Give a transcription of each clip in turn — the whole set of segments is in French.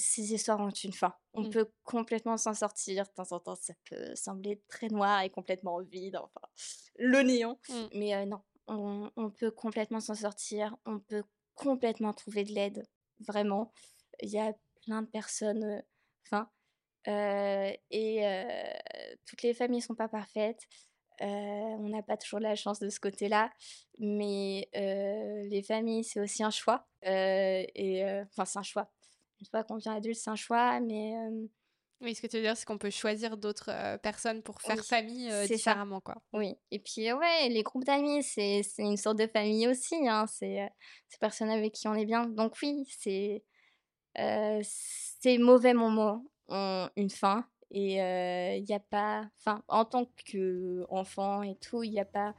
ces histoires ont une fin. On Mmh. peut complètement s'en sortir. De temps en temps, ça peut sembler très noir et complètement vide, enfin, le néant. Mmh. Mais euh, non, on, on peut complètement s'en sortir. On peut complètement trouver de l'aide. Vraiment. Il y a plein de personnes. Enfin. euh, et toutes les familles sont pas parfaites. Euh, on n'a pas toujours la chance de ce côté-là, mais euh, les familles, c'est aussi un choix. Euh, et enfin, c'est un choix. Une fois qu'on devient adulte, c'est un choix, mais euh, Oui, ce que tu veux dire, c'est qu'on peut choisir d'autres euh, personnes pour faire Oui, famille euh, c'est ça. différemment, quoi. oui. Et puis, ouais, les groupes d'amis, c'est c'est une sorte de famille aussi. Hein, c'est euh, ces personnes avec qui on est bien. Donc, oui, c'est euh, ces mauvais moments ont une fin. Et il n'y a pas. Enfin, en tant qu'enfant et tout, il n'y a pas.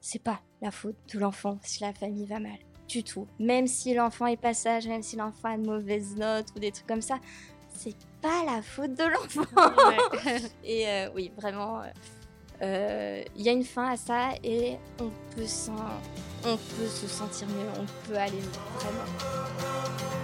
C'est pas la faute de l'enfant si la famille va mal. Du tout. Même si l'enfant est pas sage, même si l'enfant a de mauvaises notes ou des trucs comme ça, c'est pas la faute de l'enfant. Ouais. Et euh, oui, vraiment, euh, euh, il y a une fin à ça et on peut, on peut se sentir mieux, on peut aller mieux, vraiment.